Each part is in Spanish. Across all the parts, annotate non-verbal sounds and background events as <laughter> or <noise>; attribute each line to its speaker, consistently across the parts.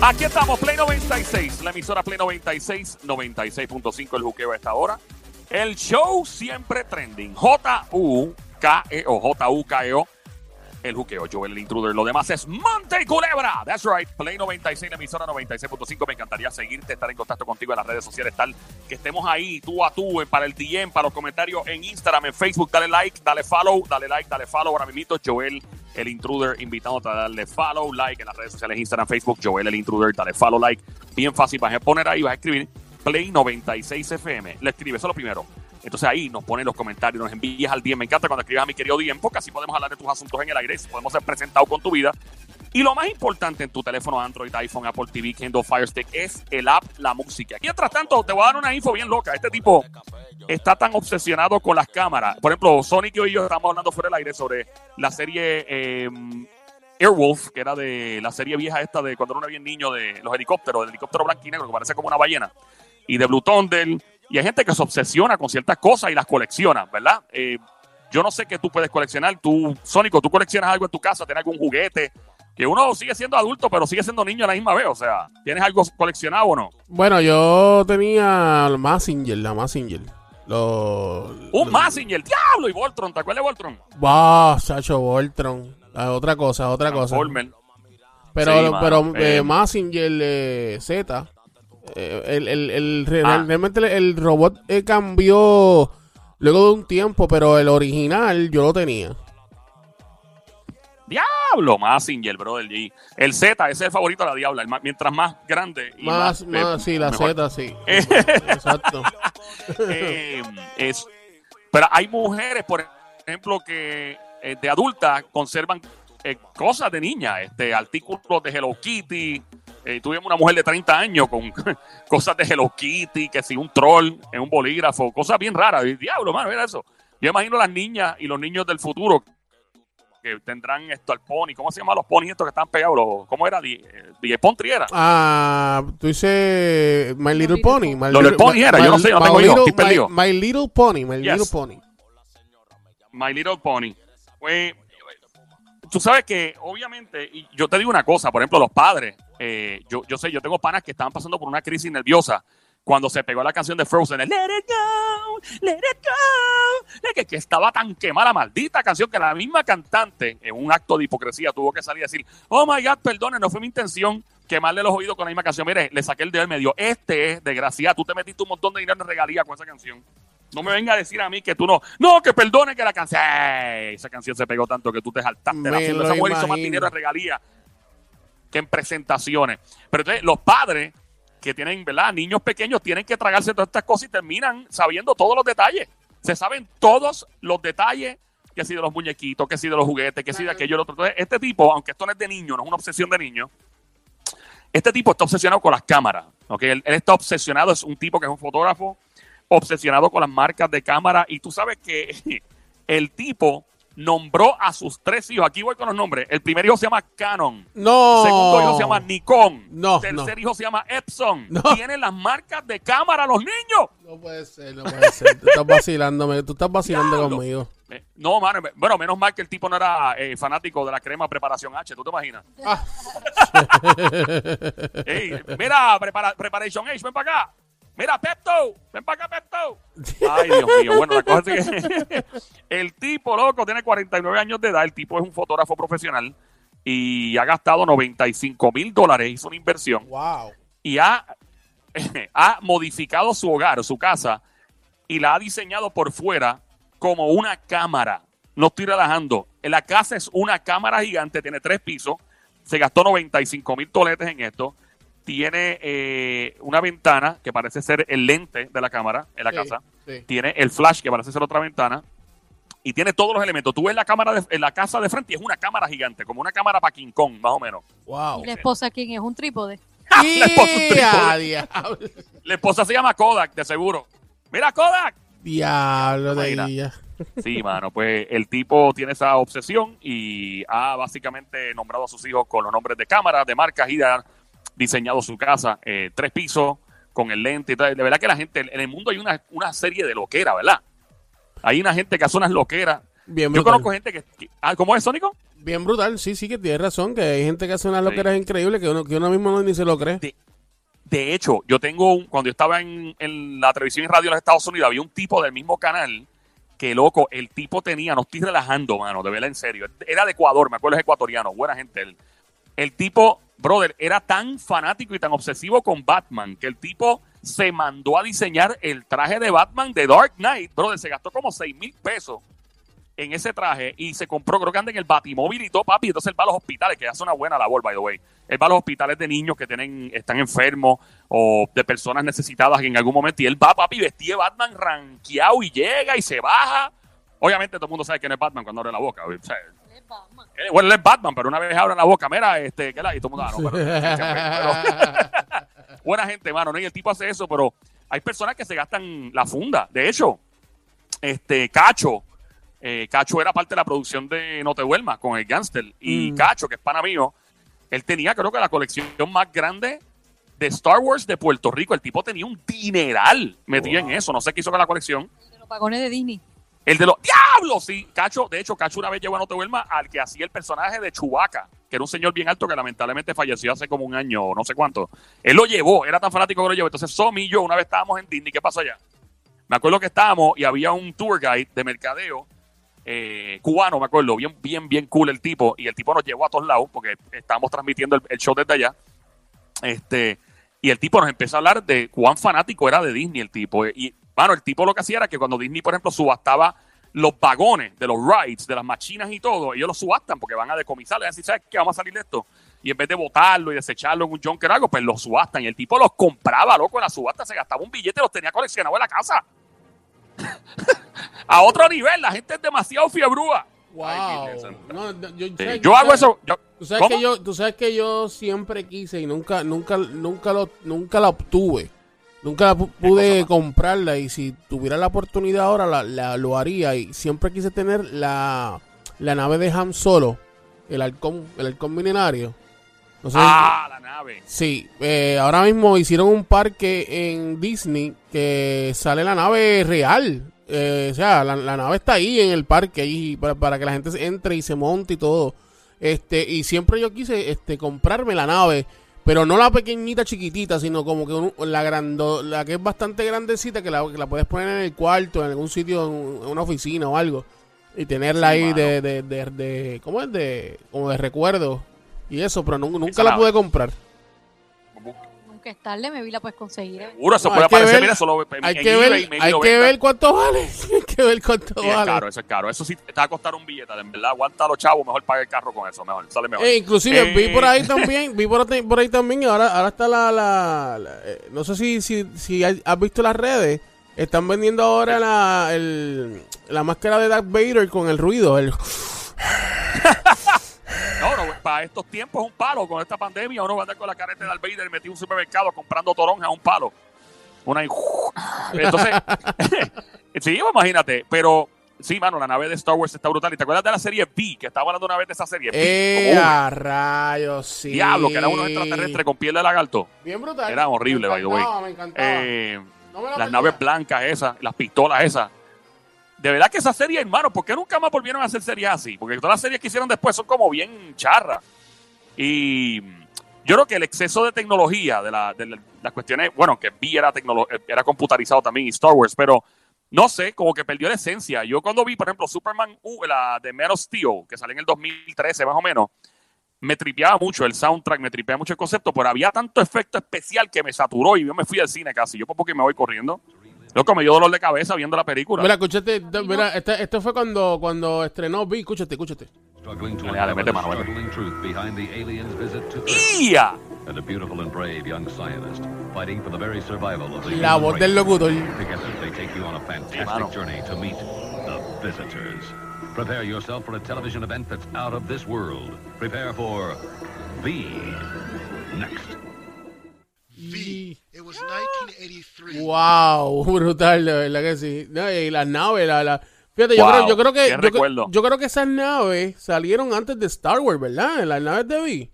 Speaker 1: Aquí estamos, Play 96, la emisora Play 96, 96.5 el juqueo a esta hora. El show siempre trending, J-U-K-E-O, J-U-K-E-O, el juqueo, Joel el intruder. Lo demás es Monte y Culebra. That's right, Play 96, la emisora 96.5. Me encantaría seguirte, estar en contacto contigo en las redes sociales, tal que estemos ahí tú a tú, eh, para el DM, para los comentarios en Instagram, en Facebook. Dale like, dale follow, dale like, dale follow. Ahora mismo, Joel el intruder, invitándote a darle follow, like en las redes sociales, Instagram, Facebook, Joel el intruder, dale follow, like. Bien fácil, vas a poner ahí, vas a escribir Play 96 FM. Le escribes, eso es lo primero. Entonces ahí nos ponen los comentarios, nos envías al DM. Me encanta cuando escribas a mi querido DM, porque así podemos hablar de tus asuntos en el aire, podemos ser presentados con tu vida. Y lo más importante en tu teléfono Android, iPhone, Apple TV, Kindle Fire Stick es el app La Música. Mientras tanto, te voy a dar una info bien loca. Este tipo está tan obsesionado con las cámaras. Por ejemplo, Sonic y yo estamos hablando fuera del aire sobre la serie eh, Airwolf, que era de la serie vieja esta de cuando era bien niño de los helicópteros, del helicóptero blanco y negro que parece como una ballena, y de Blue Thunder. Y hay gente que se obsesiona con ciertas cosas y las colecciona, ¿verdad? Eh, yo no sé qué tú puedes coleccionar. Tú, Sónico, tú coleccionas algo en tu casa, tienes algún juguete, que uno sigue siendo adulto, pero sigue siendo niño a la misma vez. O sea, ¿tienes algo coleccionado o no?
Speaker 2: Bueno, yo tenía el Massinger, la Massinger. Lo,
Speaker 1: Un Massinger, diablo, y Voltron, ¿te acuerdas de Voltron?
Speaker 2: Wow, Sacho Voltron. Ah, otra cosa, otra cosa. Pero,
Speaker 1: Sí,
Speaker 2: pero eh,
Speaker 1: eh.
Speaker 2: Massinger eh, Z, eh, el, el,
Speaker 1: Ah.
Speaker 2: realmente el, robot eh, cambió luego de un tiempo, pero el original yo lo tenía.
Speaker 1: Diablo, Massinger, brother. Y el Z, ese es el favorito de la diabla. el más- mientras más grande. Y
Speaker 2: Más,
Speaker 1: más,
Speaker 2: más,
Speaker 1: eh,
Speaker 2: sí, la
Speaker 1: mejor.
Speaker 2: Z, sí. <laughs> Exacto.
Speaker 1: Eh, <laughs> es- pero hay mujeres, por ejemplo, que de adultas conservan eh, cosas de niña, este, artículos de Hello Kitty. Eh, tuvimos una mujer de 30 años con <laughs> cosas de Hello Kitty, que si un troll en un bolígrafo, cosas bien raras. Y, Diablo, mano, mira eso. Yo imagino las niñas y los niños del futuro que tendrán esto al pony. ¿Cómo se llaman los ponis estos que están pegados? Los- ¿Cómo era? Die, eh, Die Pontri era.
Speaker 2: Ah, tú dices My Little Pony. My
Speaker 1: Lo
Speaker 2: Little-
Speaker 1: Pony era,
Speaker 2: My-
Speaker 1: yo no sé, no tengo hijos,
Speaker 2: Little-. My, My Little Pony, My
Speaker 1: Yes.
Speaker 2: Little Pony.
Speaker 1: My Little Pony. Pues, tú sabes que, obviamente, y yo te digo una cosa, por ejemplo, los padres, eh, yo, yo sé, yo tengo panas que estaban pasando por una crisis nerviosa cuando se pegó la canción de Frozen, el Let It Go, Let It Go, que, que estaba tan quemada la maldita canción que la misma cantante, en un acto de hipocresía, tuvo que salir a decir, oh my God, perdone, no fue mi intención quemarle los oídos con la misma canción. Mire, le saqué el dedo y me dio, este es desgraciado, tú te metiste un montón de dinero en regalía con esa canción. No me venga a decir a mí que tú no. No, que perdone que la canción. Esa canción se pegó tanto que tú te saltaste la Esa mujer hizo más
Speaker 2: imagino.
Speaker 1: dinero en regalía que en presentaciones. Pero entonces, los padres que tienen, ¿verdad? Niños pequeños tienen que tragarse todas estas cosas y terminan sabiendo todos los detalles. Se saben todos los detalles. Que si de los muñequitos, que si de los juguetes, que si de aquello, lo otro. Entonces, este tipo, aunque esto no es de niño, no es una obsesión de niño, este tipo está obsesionado con las cámaras. ¿ok? Él, él está obsesionado, es un tipo que es un fotógrafo, obsesionado con las marcas de cámara. Y tú sabes que <laughs> el tipo nombró a sus tres hijos. Aquí voy con los nombres. El primer hijo se llama Canon.
Speaker 2: No.
Speaker 1: Segundo hijo se llama Nikon.
Speaker 2: No,
Speaker 1: Tercer
Speaker 2: no.
Speaker 1: hijo se llama Epson.
Speaker 2: No.
Speaker 1: Tienen las marcas de cámara los niños.
Speaker 2: No puede ser, no puede ser. Tú estás vacilándome, tú estás vacilando conmigo.
Speaker 1: Eh, No, mano. Bueno, menos mal que el tipo no era eh, fanático de la crema preparación H. ¿Tú te imaginas?
Speaker 2: Ah. <laughs>
Speaker 1: Ey, mira, prepara- Preparation H, ven para acá. Mira, Pepto, ven para acá, Pepto. Ay, Dios mío. Bueno, la cosa es que <laughs> el tipo, loco, tiene 49 años de edad. El tipo es un fotógrafo profesional y ha gastado 95 mil dólares. Hizo una inversión
Speaker 2: Wow.
Speaker 1: y ha, <laughs> ha modificado su hogar, su casa, y la ha diseñado por fuera como una cámara. No estoy relajando. La casa es una cámara gigante, tiene tres pisos. Se gastó 95 mil toletes en esto. Tiene eh, una ventana que parece ser el lente de la cámara en la
Speaker 2: Sí,
Speaker 1: casa.
Speaker 2: sí.
Speaker 1: Tiene el flash que parece ser otra ventana. Y tiene todos los elementos. Tú ves la cámara de- en la casa de frente y es una cámara gigante, como una cámara para King Kong, más o menos.
Speaker 2: Wow.
Speaker 3: ¿Y la esposa quién es? ¿Un trípode? <laughs>
Speaker 1: La esposa es un
Speaker 2: ¡Ya,
Speaker 1: trípode. La esposa se llama Kodak, de seguro. Mira, Kodak.
Speaker 2: Diablo de ella.
Speaker 1: Sí, mano, pues el tipo tiene esa obsesión y ha básicamente nombrado a sus hijos con los nombres de cámaras, de marcas y ha diseñado su casa, eh, tres pisos, con el lente y tal. De verdad que la gente, en el mundo hay una, una serie de loquera, ¿verdad? Hay una gente que hace unas loqueras.
Speaker 2: Bien
Speaker 1: Yo
Speaker 2: brutal.
Speaker 1: conozco gente que... que- ah, ¿Cómo es, Sónico?
Speaker 2: Bien brutal, sí, sí, que tienes razón, que hay gente que hace unas
Speaker 1: Sí.
Speaker 2: loqueras increíbles que uno, que uno mismo no, ni se lo cree.
Speaker 1: De- De hecho, yo tengo, un- cuando yo estaba en, en la televisión y radio de los Estados Unidos, había un tipo del mismo canal que, loco, el tipo tenía, no estoy relajando, mano, de verdad, en serio. Era de Ecuador, me acuerdo, es ecuatoriano, buena gente. él. El tipo, brother, era tan fanático y tan obsesivo con Batman que el tipo se mandó a diseñar el traje de Batman de Dark Knight. Brother, se gastó como 6 mil pesos en ese traje y se compró, creo que anda en el Batimóvil y todo, papi. Entonces él va a los hospitales, que hace una buena labor, by the way. Él va a los hospitales de niños que tienen, están enfermos o de personas necesitadas en algún momento. Y él va, papi, vestido Batman ranqueado y llega y se baja. Obviamente todo el mundo sabe que no es Batman cuando abre la boca. O sea, eh, bueno, él es Batman, pero una vez abre la boca, mira, este, ¿qué la? Y todo el mundo, ah, no, pero- <laughs> pero- <laughs> buena gente, mano, ¿no? Y el tipo hace eso, pero hay personas que se gastan la funda. De hecho, este, Cacho, eh, Cacho era parte de la producción de No Te Duermas con el Gangster. Y
Speaker 2: Mm.
Speaker 1: Cacho, que es pana mío, él tenía, creo que la colección más grande de Star Wars de Puerto Rico. El tipo tenía un dineral metido en eso. No sé qué hizo con la colección.
Speaker 3: De los vagones de Disney.
Speaker 1: El de los diablos, sí. Cacho, de hecho, Cacho una vez llevó a No Te Duermas al que hacía el personaje de Chewbacca, que era un señor bien alto que lamentablemente falleció hace como un año no sé cuánto. Él lo llevó, era tan fanático que lo llevó. Entonces, Somi y yo una vez estábamos en Disney. ¿Qué pasó allá? Me acuerdo que estábamos y había un tour guide de mercadeo eh, cubano, me acuerdo, bien, bien, bien cool el tipo. Y el tipo nos llevó a todos lados porque estábamos transmitiendo el, show desde allá. Este, y el tipo nos empezó a hablar de cuán fanático era de Disney el tipo. Y, bueno, el tipo lo que hacía era que cuando Disney, por ejemplo, subastaba los vagones de los rides, de las machinas y todo, ellos los subastan porque van a decomisar, y así, ¿sabes qué? Vamos a salir de esto. Y en vez de botarlo y desecharlo en un junker o algo, pues los subastan. Y el tipo los compraba, loco, en la subasta se gastaba un billete y los tenía coleccionados en la casa. <laughs> a otro nivel, la gente es demasiado fiebrúa.
Speaker 2: Wow. No, yo,
Speaker 1: Sí,
Speaker 2: ¿sabes-
Speaker 1: yo hago
Speaker 2: sabes-
Speaker 1: eso. yo-
Speaker 2: Tú sabes,
Speaker 1: ¿Cómo?
Speaker 2: que yo, tú sabes que yo siempre quise y nunca, nunca, nunca lo, nunca la obtuve. Nunca pude comprarla y si tuviera la oportunidad ahora la, la- lo haría y siempre quise tener la, la nave de Han Solo, el halcón, el halcón milenario. No sé,
Speaker 1: Ah, la nave.
Speaker 2: Sí, eh, ahora mismo hicieron un parque en Disney que sale la nave real. Eh, o sea, la, la nave está ahí en el parque ahí para, para que la gente entre y se monte y todo. Este, y siempre yo quise este comprarme la nave, pero no la pequeñita chiquitita, sino como que un- la grando, la que es bastante grandecita que la, que la puedes poner en el cuarto, en algún sitio, en, una oficina o algo y tenerla
Speaker 1: Sí,
Speaker 2: ahí de, de, de, de- ¿cómo es? De, como de recuerdo y eso, pero nu- nunca la pude comprar.
Speaker 3: Nunca es tarde, me vi la puedes conseguir. ¿eh?
Speaker 1: Seguro, eso
Speaker 2: No,
Speaker 1: puede
Speaker 2: hay que
Speaker 1: aparecer.
Speaker 2: ver-
Speaker 1: mira, solo en,
Speaker 2: Hay
Speaker 1: en
Speaker 2: que
Speaker 1: eBay,
Speaker 2: ver, hay que cuánto vale. <laughs> hay que ver cuánto
Speaker 1: Sí, es
Speaker 2: vale.
Speaker 1: caro, eso es caro. Eso sí te va a costar un billete, en verdad. Aguanta los chavos, mejor paga el carro con eso, mejor, sale mejor.
Speaker 2: Eh, inclusive
Speaker 1: Eh,
Speaker 2: vi por ahí también, vi por, ahí- por ahí también, ahora, ahora está la, la- la- eh, no sé si, si, si has visto las redes, están vendiendo ahora la, el- la máscara de Darth Vader con el ruido, el, <laughs>
Speaker 1: para estos tiempos es un palo. Con esta pandemia uno va a andar con la careta de Darth Vader metido en un supermercado comprando toronja a un palo. Una y- <laughs> Entonces, <laughs> sí, imagínate. Pero sí, mano, la nave de Star Wars está brutal. ¿Y te acuerdas de la serie B? Que estaba hablando una vez de esa serie. B,
Speaker 2: eh,
Speaker 1: como
Speaker 2: a rayos, sí.
Speaker 1: Diablo, que eran unos extraterrestres con piel de lagarto.
Speaker 2: Bien brutal.
Speaker 1: Era horrible, by the way.
Speaker 2: encantaba, me encantaba.
Speaker 1: Eh,
Speaker 2: No me la
Speaker 1: las
Speaker 2: perdía.
Speaker 1: naves blancas esas, las pistolas esas. De verdad que esa serie, hermano, ¿por qué nunca más volvieron a hacer series así? Porque todas las series que hicieron después son como bien charras. Y yo creo que el exceso de tecnología, de, la- de la- las cuestiones, bueno, que vi era, era computarizado también y Star Wars, pero no sé, como que perdió la esencia. Yo cuando vi, por ejemplo, Superman, uh, la de Man of Steel, que salió en el 2013 más o menos, me tripeaba mucho el soundtrack, me tripeaba mucho el concepto, pero había tanto efecto especial que me saturó y yo me fui al cine casi. Yo por poco me voy corriendo. Loco, me dio dolor de cabeza viendo la película.
Speaker 2: Mira, escúchate, mira, este- esto fue cuando, cuando estrenó Vi, escúchate, escúchate.
Speaker 4: Struggling to
Speaker 1: Dale, dale,
Speaker 4: uncover
Speaker 1: mete
Speaker 4: the
Speaker 1: mano, mete.
Speaker 4: startling truth behind the aliens' visit to Earth,
Speaker 1: ¡Ia!
Speaker 4: and a beautiful and brave young scientist fighting for the very survival of the
Speaker 2: La
Speaker 4: human
Speaker 2: voz del
Speaker 4: race.
Speaker 2: locutor.
Speaker 4: Together, they take you on a
Speaker 1: mano.
Speaker 4: fantastic journey to meet the visitors. Prepare yourself for a television event that's out of this world. Prepare for the next.
Speaker 5: Was 1983.
Speaker 2: Wow, <laughs> brutal, de verdad que sí. No, y las naves, la, la- Fíjate, yo, creo, yo creo que yo, cre-
Speaker 1: recuerdo.
Speaker 2: yo creo que esas naves salieron antes de Star Wars, ¿verdad? Las naves de Vi.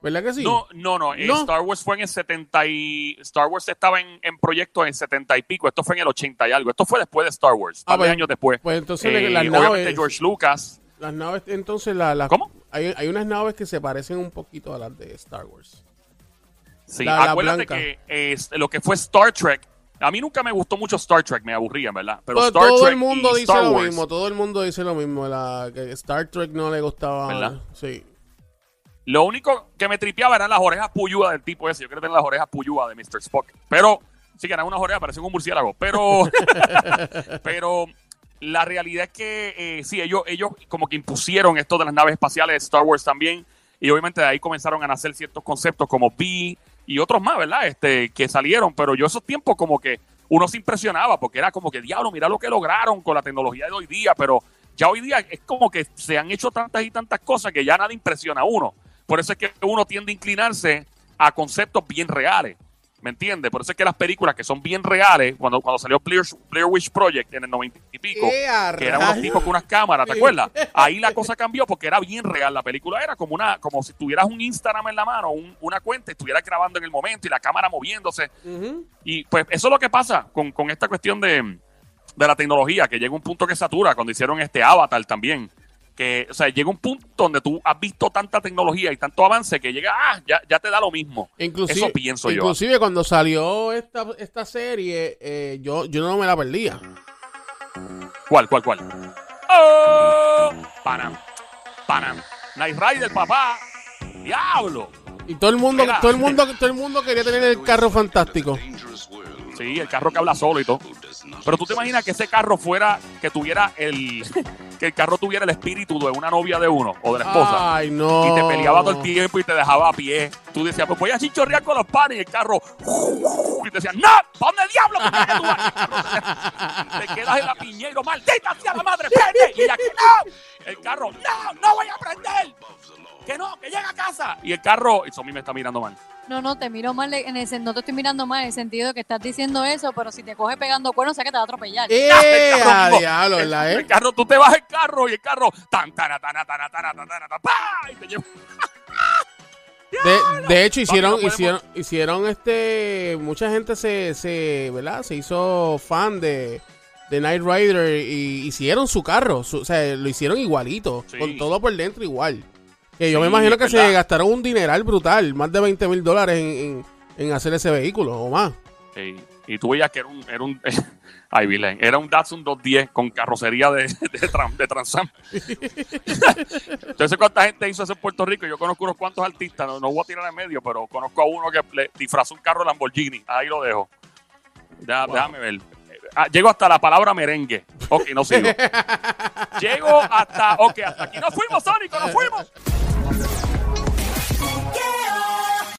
Speaker 2: ¿Verdad que sí?
Speaker 1: No, no, no. eh,
Speaker 2: No.
Speaker 1: Star Wars fue en el 70 y... Star Wars estaba en, en proyecto en 70 y pico. Esto fue en el 80 y algo. Esto fue después de Sar Wars.
Speaker 2: Ah,
Speaker 1: varios
Speaker 2: pues-
Speaker 1: años después.
Speaker 2: pues entonces
Speaker 1: Eh,
Speaker 2: las
Speaker 1: obviamente
Speaker 2: naves-
Speaker 1: George Lucas
Speaker 2: Las naves, entonces, la, las-
Speaker 1: ¿Cómo?
Speaker 2: Hay, hay unas naves que se parecen un poquito a las de Star Wars.
Speaker 1: Sí,
Speaker 2: La-
Speaker 1: acuérdate que lo que fue Star Trek, a mí nunca me gustó mucho Star Trek, me aburría, ¿verdad? Pero
Speaker 2: todo
Speaker 1: Star
Speaker 2: todo
Speaker 1: Trek
Speaker 2: el mundo dice
Speaker 1: Star
Speaker 2: lo
Speaker 1: Wars,
Speaker 2: mismo, todo el mundo dice lo mismo, la, que Star Trek no le gustaba.
Speaker 1: ¿Verdad?
Speaker 2: Sí.
Speaker 1: Lo único que me tripeaba eran las orejas puyúas del tipo ese. Yo quería tener las orejas puyúas de Mr. Spock. Pero, sí que eran unas orejas, parecían un murciélago. Pero, <laughs> pero la realidad es que eh, sí, ellos, ellos como que impusieron esto de las naves espaciales de Star Wars también. Y obviamente de ahí comenzaron a nacer ciertos conceptos como B y otros más, ¿verdad? Este, que salieron. Pero yo esos tiempos como que uno se impresionaba porque era como que, diablo, mira lo que lograron con la tecnología de hoy día. Pero ya hoy día es como que se han hecho tantas y tantas cosas que ya nada impresiona a uno. Por eso es que uno tiende a inclinarse a conceptos bien reales. ¿Me entiendes? Por eso es que las películas que son bien reales, cuando, cuando salió Blair, Blair Witch Project en el 90 y pico,
Speaker 2: ¡Eh, a
Speaker 1: que eran unos tipos con unas cámaras, ¿te acuerdas? Ahí la cosa cambió porque era bien real. La película era como una, como si tuvieras un Instagram en la mano, un- una cuenta, y estuvieras grabando en el momento y la cámara moviéndose. Y pues eso es lo que pasa con, con esta cuestión de, de la tecnología, que llega un punto que satura cuando hicieron este Avatar también. Que, o sea, llega un punto donde tú has visto tanta tecnología y tanto avance que llega, ah, ya, ya te da lo mismo.
Speaker 2: Inclusive,
Speaker 1: eso pienso yo.
Speaker 2: inclusive cuando salió esta, esta serie, eh, yo, yo no me la perdía.
Speaker 1: ¿Cuál, cuál, cuál? ¡Oh! Panam, Panam. Night Rider, papá. ¡Diablo!
Speaker 2: Y todo el mundo,
Speaker 1: Mira.
Speaker 2: todo el mundo, todo el mundo quería tener el carro fantástico.
Speaker 1: Sí, el carro que habla solo y todo. Pero tú te imaginas que ese carro fuera, que tuviera el, que el carro tuviera el espíritu de una novia de uno o de la esposa.
Speaker 2: Ay, no.
Speaker 1: y te peleaba todo el tiempo y te dejaba a pie. Tú decías, pues voy a chichorrear con los panes y el carro. Y te decían, ¡No! ¿Para dónde diablo? ¿Por qué tú vas?" <laughs> Te quedas en la piñera, maldita sea la madre, prende. Y que no. El carro, no, no voy a prender que no, que llega a casa. Y el carro, y Somi me está mirando mal.
Speaker 3: No, no, te miro mal, en el, no te estoy mirando mal en el sentido de que estás diciendo eso, pero si te coge pegando cuernos, sé que te va a atropellar.
Speaker 2: ¡Eh! <laughs>
Speaker 1: el, carro,
Speaker 2: diablo,
Speaker 1: el,
Speaker 2: eh.
Speaker 1: el carro, tú te vas el carro y el carro, tan, tan, tan, tan, tan, tan, tan.
Speaker 2: De, de, hecho hicieron hicieron hicieron este mucha gente se se verdad se hizo fan de de Night Rider y hicieron su carro su, o sea lo hicieron igualito
Speaker 1: sí.
Speaker 2: con todo por dentro igual que yo me imagino que se gastaron un dineral brutal, más de 20 mil dólares en, en, en hacer ese vehículo o más.
Speaker 1: Sí, Y tú veías que era un, era un, <laughs> ay, Vilén, era un Datsun 210 con carrocería de, <laughs> de, de Transam. <laughs> Entonces, ¿cuánta gente hizo eso en Puerto Rico? Yo conozco unos cuantos artistas, no, no voy a tirar en medio, pero conozco a uno que le disfrazó un carro Lamborghini. Ahí lo dejo. Ya, Déjame ver. Ah, llego hasta la palabra merengue. Ok, no sigo. <laughs> Llego hasta, ok, hasta aquí nos fuimos, Sónico, nos fuimos.